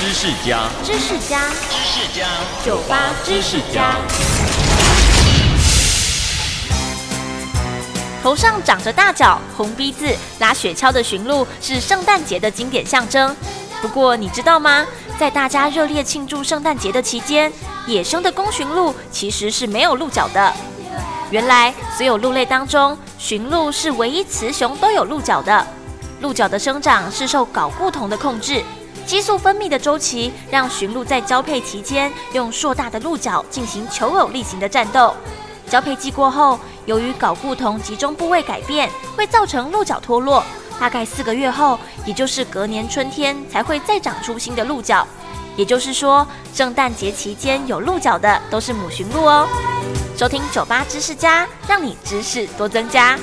知识家，知识家，知识家，酒吧知识家。头上长着大角、红鼻子、拉雪橇的驯鹿是圣诞节的经典象征。不过你知道吗？在大家热烈庆祝圣诞节的期间，野生的公驯鹿其实是没有鹿角的。原来，所有鹿类当中，驯鹿是唯一雌雄都有鹿角的。鹿角的生长是受睾固酮的控制，激素分泌的周期让驯鹿在交配期间用硕大的鹿角进行求偶例行的战斗。交配季过后，由于睾固酮集中部位改变，会造成鹿角脱落。大概四个月后，也就是隔年春天，才会再长出新的鹿角。也就是说，圣诞节期间有鹿角的都是母驯鹿哦。收听酒吧知识家，让你知识多增加。